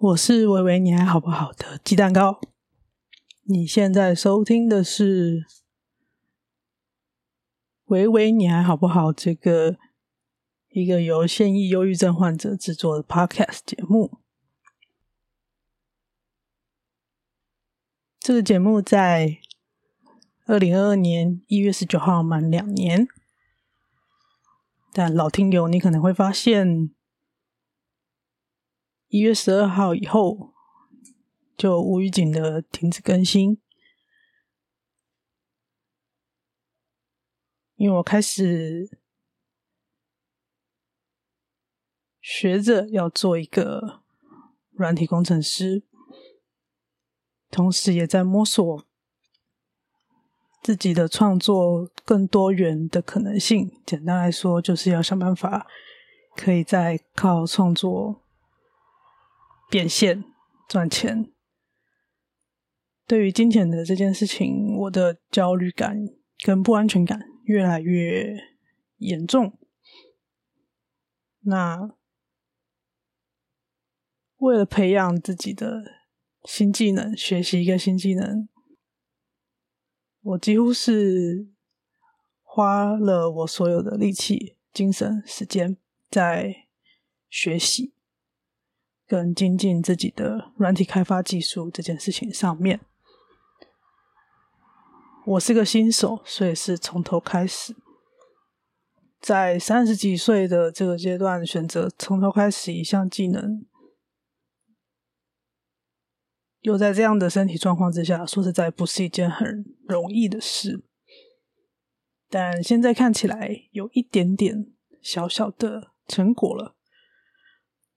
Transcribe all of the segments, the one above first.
我是维维，你还好不好的鸡蛋糕。你现在收听的是维维，你还好不好？这个一个由现役忧郁症患者制作的 Podcast 节目。这个节目在二零二二年一月十九号满两年，但老听友你可能会发现。一月十二号以后，就无预警的停止更新，因为我开始学着要做一个软体工程师，同时也在摸索自己的创作更多元的可能性。简单来说，就是要想办法可以再靠创作。变现赚钱，对于金钱的这件事情，我的焦虑感跟不安全感越来越严重。那为了培养自己的新技能，学习一个新技能，我几乎是花了我所有的力气、精神、时间在学习。跟精进自己的软体开发技术这件事情上面，我是个新手，所以是从头开始。在三十几岁的这个阶段，选择从头开始一项技能，又在这样的身体状况之下，说实在不是一件很容易的事。但现在看起来有一点点小小的成果了，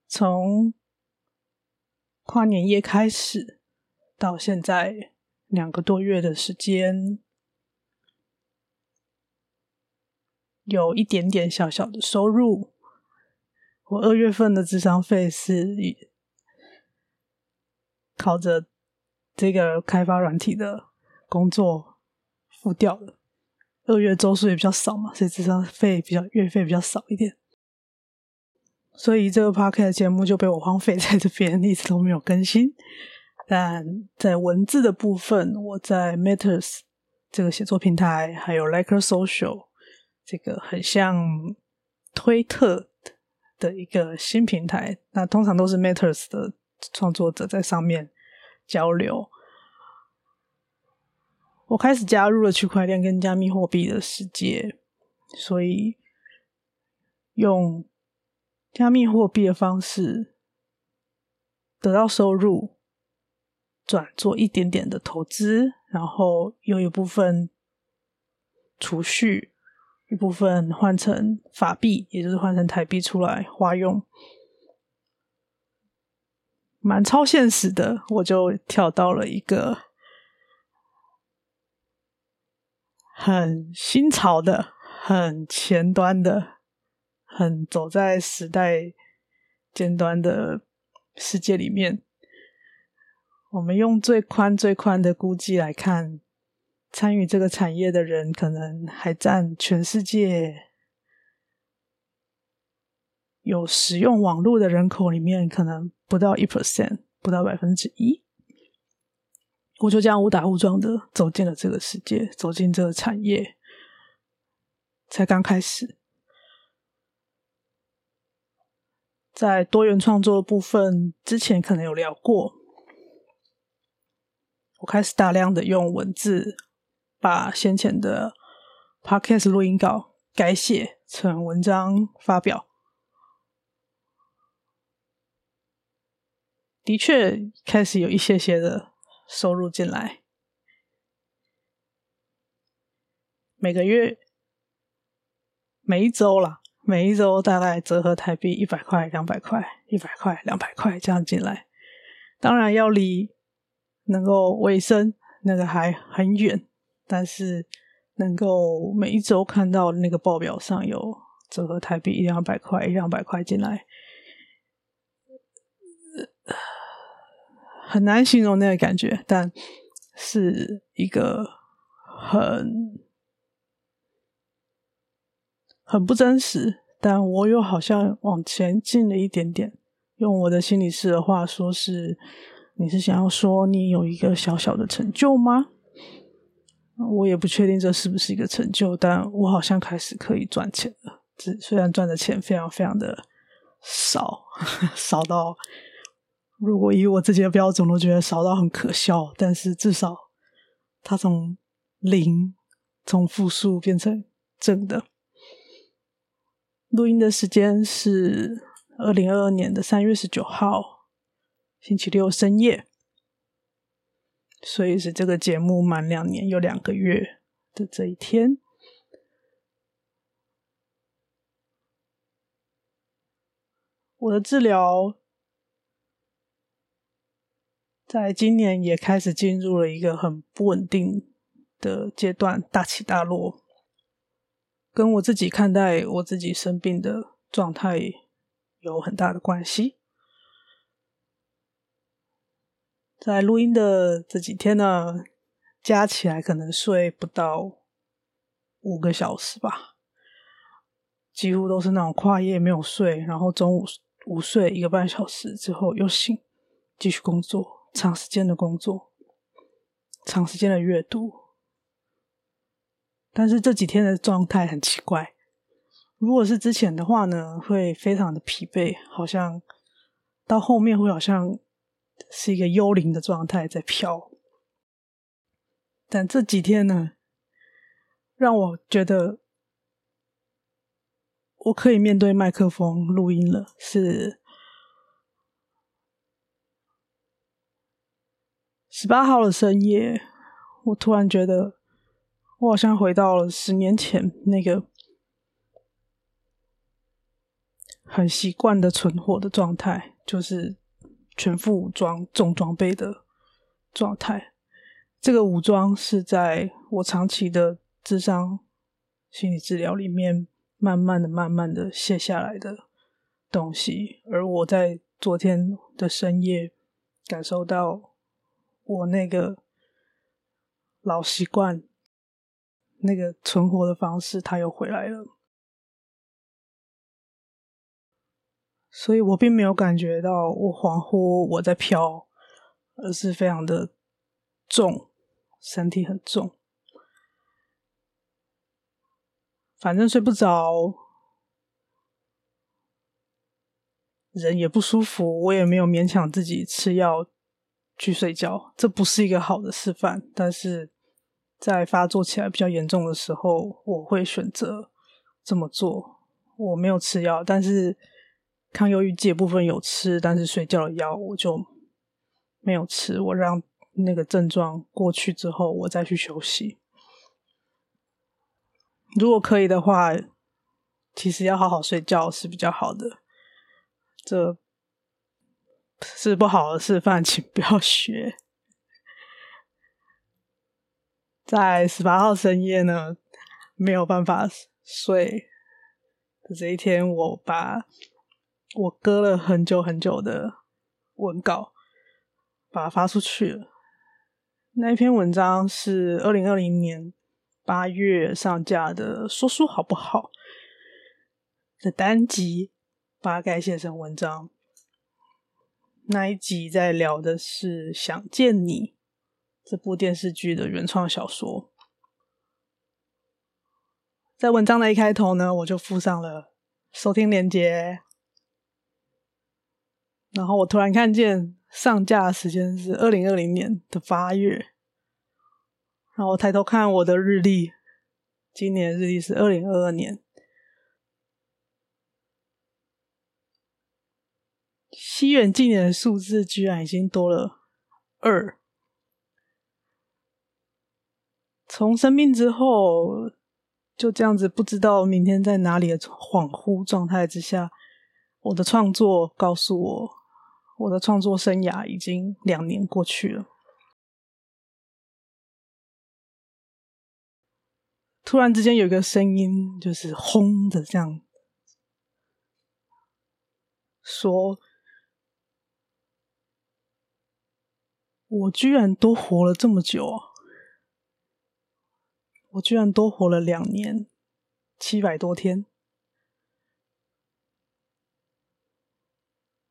从。跨年夜开始到现在两个多月的时间，有一点点小小的收入。我二月份的智商费是靠着这个开发软体的工作付掉了。二月周数也比较少嘛，所以智商费比较月费比较少一点。所以这个 podcast 节目就被我荒废在这边，一直都没有更新。但在文字的部分，我在 Matters 这个写作平台，还有 Liker Social 这个很像推特的一个新平台，那通常都是 Matters 的创作者在上面交流。我开始加入了区块链跟加密货币的世界，所以用。加密货币的方式得到收入，转做一点点的投资，然后有一部分储蓄，一部分换成法币，也就是换成台币出来花用，蛮超现实的。我就跳到了一个很新潮的、很前端的。很走在时代尖端的世界里面，我们用最宽最宽的估计来看，参与这个产业的人可能还占全世界有使用网络的人口里面可能不到一 percent，不到百分之一。我就这样误打误撞的走进了这个世界，走进这个产业，才刚开始。在多元创作部分，之前可能有聊过。我开始大量的用文字，把先前的 podcast 录音稿改写成文章发表。的确，开始有一些些的收入进来，每个月、每一周啦。每一周大概折合台币一百块、两百块、一百块、两百块这样进来，当然要离能够维生那个还很远，但是能够每一周看到那个报表上有折合台币一两百块、一两百块进来，很难形容那个感觉，但是一个很。很不真实，但我又好像往前进了一点点，用我的心理师的话说是，你是想要说你有一个小小的成就吗？我也不确定这是不是一个成就，但我好像开始可以赚钱了。只虽然赚的钱非常非常的少，少到如果以我自己的标准，我都觉得少到很可笑。但是至少它从零从负数变成正的。录音的时间是二零二二年的三月十九号，星期六深夜。所以是这个节目满两年又两个月的这一天，我的治疗在今年也开始进入了一个很不稳定的阶段，大起大落，跟我自己看待我自己生病的状态有很大的关系。在录音的这几天呢，加起来可能睡不到五个小时吧，几乎都是那种跨夜没有睡，然后中午午睡一个半小时之后又醒，继续工作，长时间的工作，长时间的阅读。但是这几天的状态很奇怪，如果是之前的话呢，会非常的疲惫，好像到后面会好像。是一个幽灵的状态在飘，但这几天呢，让我觉得我可以面对麦克风录音了。是十八号的深夜，我突然觉得我好像回到了十年前那个很习惯的存活的状态，就是。全副武装、重装备的状态，这个武装是在我长期的智商心理治疗里面，慢慢的、慢慢的卸下来的东西。而我在昨天的深夜，感受到我那个老习惯、那个存活的方式，他又回来了。所以我并没有感觉到我恍惚我在飘，而是非常的重，身体很重，反正睡不着，人也不舒服，我也没有勉强自己吃药去睡觉，这不是一个好的示范。但是在发作起来比较严重的时候，我会选择这么做。我没有吃药，但是。抗忧郁剂部分有吃，但是睡觉的药我就没有吃。我让那个症状过去之后，我再去休息。如果可以的话，其实要好好睡觉是比较好的。这是不好的示范，请不要学。在十八号深夜呢，没有办法睡的这一天，我把。我搁了很久很久的文稿，把它发出去了。那一篇文章是二零二零年八月上架的，说书好不好的单集，把它改写成文章。那一集在聊的是《想见你》这部电视剧的原创小说。在文章的一开头呢，我就附上了收听链接。然后我突然看见上架时间是二零二零年的八月，然后我抬头看我的日历，今年日历是二零二二年。西元纪年的数字居然已经多了二。从生病之后，就这样子不知道明天在哪里的恍惚状态之下，我的创作告诉我。我的创作生涯已经两年过去了，突然之间有一个声音，就是轰的这样说：“我居然都活了这么久啊！我居然多活了两年七百多天。”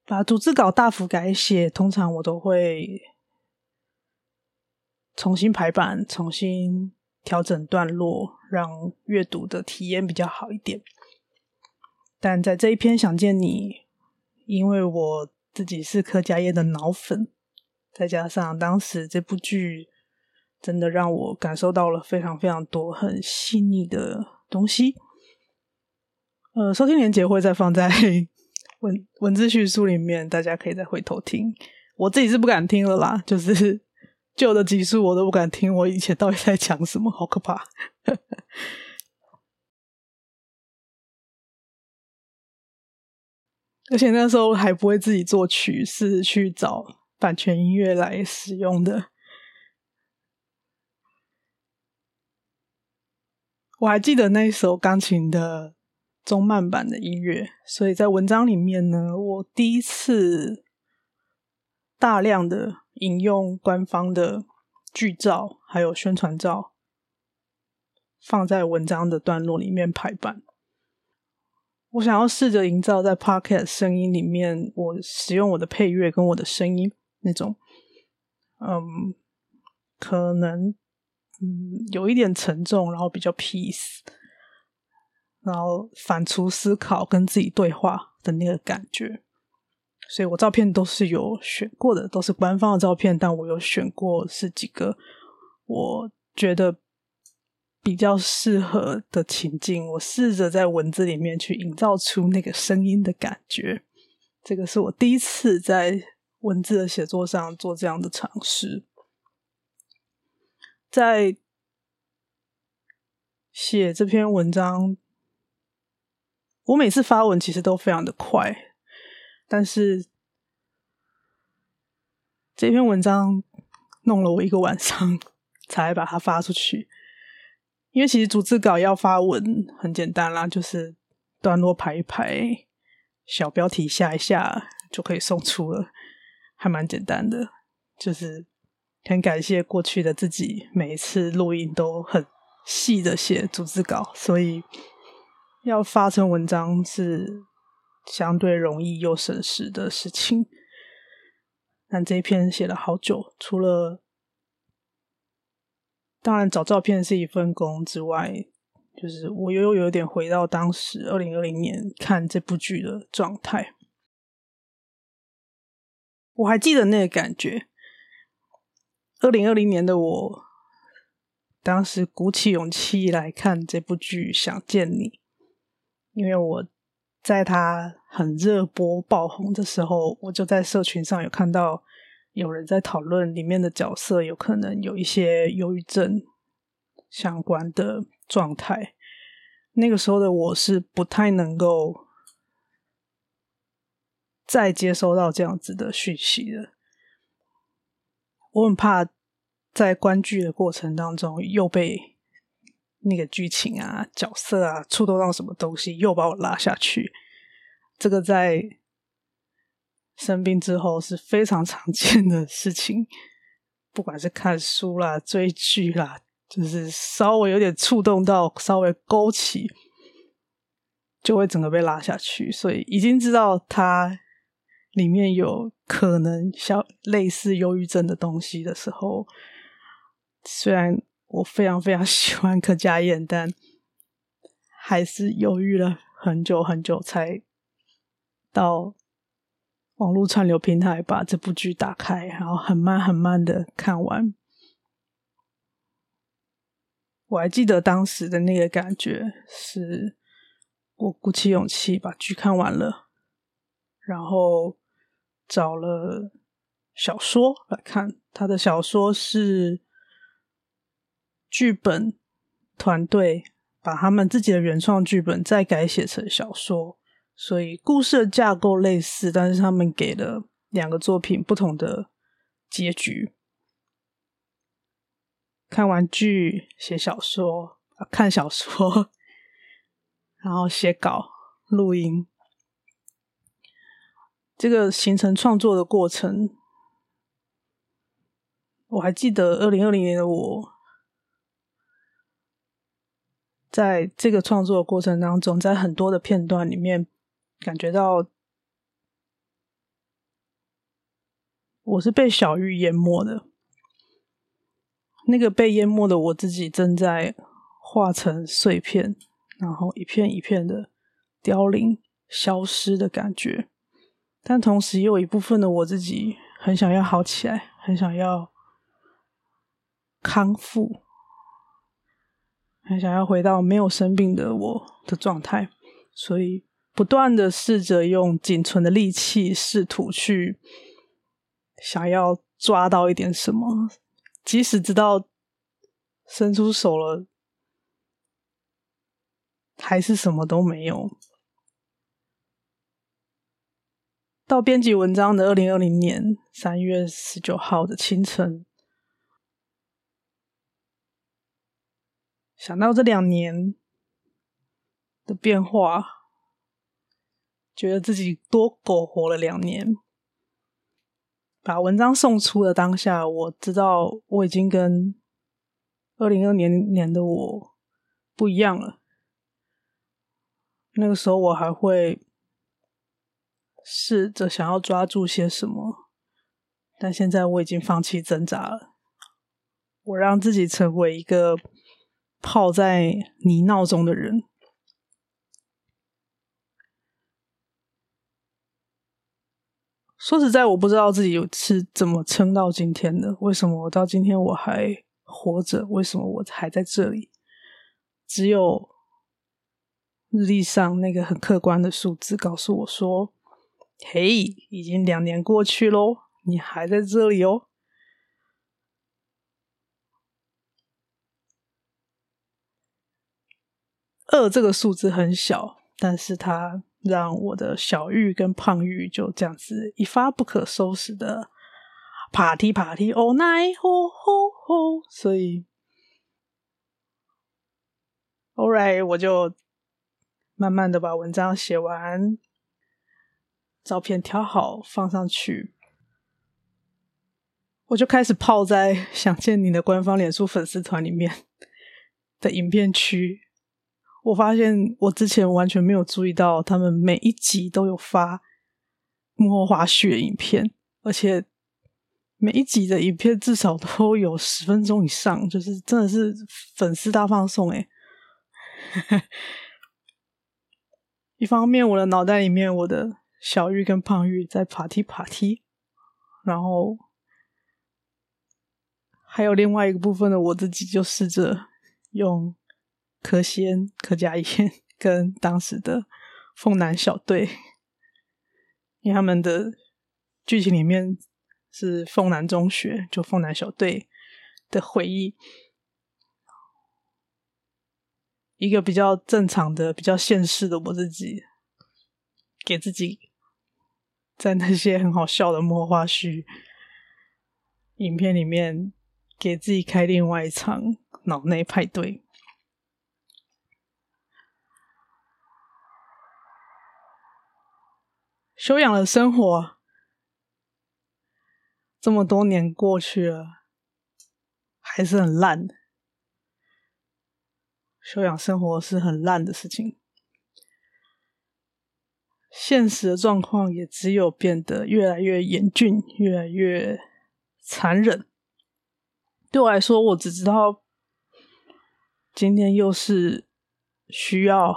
把组织稿大幅改写，通常我都会重新排版、重新调整段落，让阅读的体验比较好一点。但在这一篇想见你，因为我自己是柯佳嬿的脑粉，再加上当时这部剧真的让我感受到了非常非常多很细腻的东西。呃，收听连结会再放在 文文字叙述里面，大家可以再回头听。我自己是不敢听了啦，就是 旧的集数我都不敢听，我以前到底在讲什么，好可怕。而且那时候还不会自己作曲，是去找版权音乐来使用的。我还记得那首钢琴的中慢版的音乐，所以在文章里面呢，我第一次大量的引用官方的剧照，还有宣传照，放在文章的段落里面排版。我想要试着营造在 Podcast 声音里面，我使用我的配乐跟我的声音那种，嗯，可能嗯有一点沉重，然后比较 peace，然后反刍思考跟自己对话的那个感觉。所以我照片都是有选过的，都是官方的照片，但我有选过是几个我觉得。比较适合的情境，我试着在文字里面去营造出那个声音的感觉。这个是我第一次在文字的写作上做这样的尝试。在写这篇文章，我每次发文其实都非常的快，但是这篇文章弄了我一个晚上 才把它发出去。因为其实逐字稿要发文很简单啦，就是段落排一排，小标题下一下就可以送出了，还蛮简单的。就是很感谢过去的自己，每一次录音都很细的写逐字稿，所以要发成文章是相对容易又省时的事情。但这一篇写了好久，除了。当然，找照片是一份工之外，就是我又有点回到当时二零二零年看这部剧的状态。我还记得那个感觉。二零二零年的我，当时鼓起勇气来看这部剧《想见你》，因为我在它很热播爆红的时候，我就在社群上有看到。有人在讨论里面的角色有可能有一些忧郁症相关的状态。那个时候的我是不太能够再接收到这样子的讯息的。我很怕在观剧的过程当中又被那个剧情啊、角色啊触动到什么东西，又把我拉下去。这个在。生病之后是非常常见的事情，不管是看书啦、追剧啦，就是稍微有点触动到、稍微勾起，就会整个被拉下去。所以已经知道他里面有可能像类似忧郁症的东西的时候，虽然我非常非常 喜欢柯佳嬿，但还是犹豫了很久很久才到。网络串流平台把这部剧打开，然后很慢很慢的看完。我还记得当时的那个感觉，是我鼓起勇气把剧看完了，然后找了小说来看。他的小说是剧本团队把他们自己的原创剧本再改写成小说。所以故事的架构类似，但是他们给了两个作品不同的结局。看完剧写小说，看小说，然后写稿、录音，这个形成创作的过程，我还记得二零二零年的我，在这个创作的过程当中，在很多的片段里面。感觉到我是被小玉淹没的。那个被淹没的我自己正在化成碎片，然后一片一片的凋零、消失的感觉。但同时，也有一部分的我自己很想要好起来，很想要康复，很想要回到没有生病的我的状态，所以不断的试着用仅存的力气，试图去想要抓到一点什么，即使知道伸出手了，还是什么都没有。到编辑文章的二零二零年三月十九号的清晨，想到这两年的变化，觉得自己多苟活了两年。把文章送出的当下，我知道我已经跟二零二零年的我不一样了。那个时候我还会。试着想要抓住些什么，但现在我已经放弃挣扎了。我让自己成为一个泡在泥淖中的人。说实在，我不知道自己是怎么撑到今天的。为什么我到今天我还活着？为什么我还在这里？只有日历上那个很客观的数字告诉我说。嘿已经两年过去喽，你还在这里哦。二这个数字很小，但是它让我的小玉跟胖玉就这样子一发不可收拾的 party party all night 所以，all right，我就慢慢的把文章写完。照片挑好放上去，我就开始泡在 想见你的官方脸书粉丝团里面的影片区。我发现我之前完全没有注意到，他们每一集都有发幕后花絮影片，而且每一集的影片至少都有十分钟以上，就是真的是粉丝大放送诶。一方面，我的脑袋里面我的。小玉跟胖玉在 party party，然后还有另外一个部分的我自己，就试着用柯仙、柯佳嬿 跟当时的凤南小队，因为他们的剧情里面是凤南中学，就凤南小队的回忆，一个比较正常的、比较现实的我自己，给自己。在那些很好笑的幕后花絮影片里面，给自己开另外一场脑内派对。修养的生活，这么多年过去了，还是很烂。修养生活是很烂的事情。现实的状况也只有变得越来越严峻，越来越残忍。对我来说，我只知道今天又是需要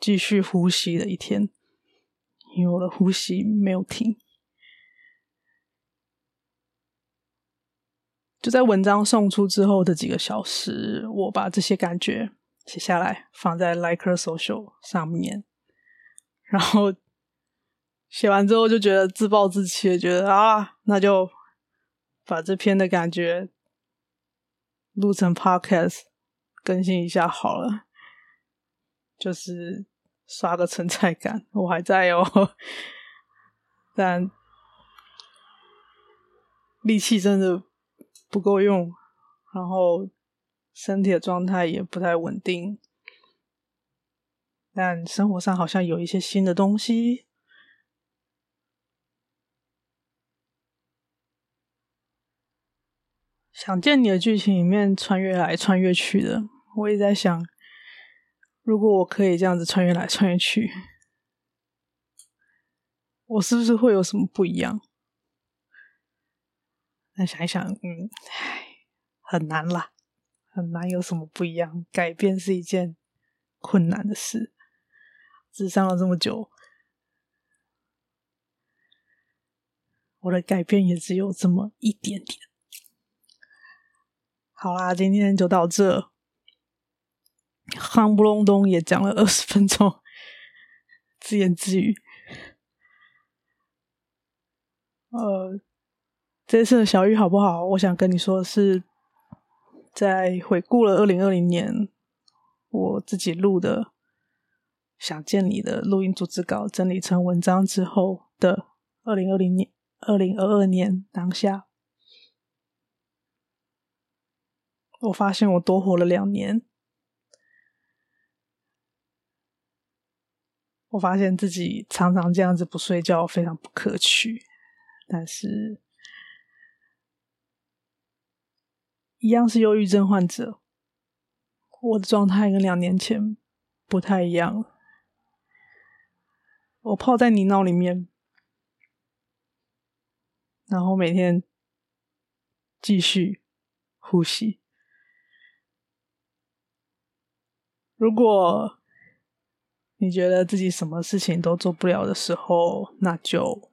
继续呼吸的一天，因为我的呼吸没有停。就在文章送出之后的几个小时，我把这些感觉写下来，放在 Liker Social 上面，然后。写完之后就觉得自暴自弃，觉得啊，那就把这篇的感觉录成 podcast 更新一下好了，就是刷个存在感。我还在哦，但力气真的不够用，然后身体的状态也不太稳定，但生活上好像有一些新的东西。想见你的剧情里面穿越来穿越去的，我也在想，如果我可以这样子穿越来穿越去，我是不是会有什么不一样？那想一想，嗯，唉，很难啦，很难有什么不一样。改变是一件困难的事，咨商了这么久，我的改变也只有这么一点点。好啦，今天就到这，夯不隆咚也讲了二十分钟，自言自语。呃，这次的小郁好不好？我想跟你说的是，在回顾了二零二零年我自己录的《想见你》的录音组织稿整理成文章之后的二零二零年、二零二二年当下，我发现我多活了两年。我发现自己常常这样子不睡觉，非常不可取。但是，一样是忧郁症患者，我的状态跟两年前不太一样了。我泡在泥淖里面，然后每天继续呼吸。如果你觉得自己什么事情都做不了的时候，那就。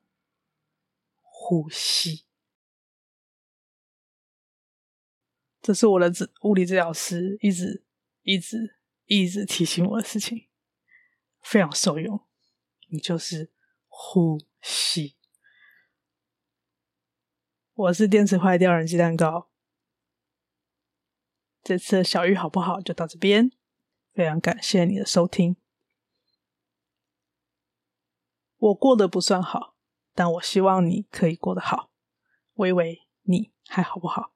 呼吸，这是我的治物理治疗师一直、一直、一直提醒我的事情，非常受用。你就是呼吸。我是电池坏掉人鸡蛋糕。这次的小玉好不好？就到这边，非常感谢你的收听。我过得不算好。但我希望你可以过得好，微微，你还好不好？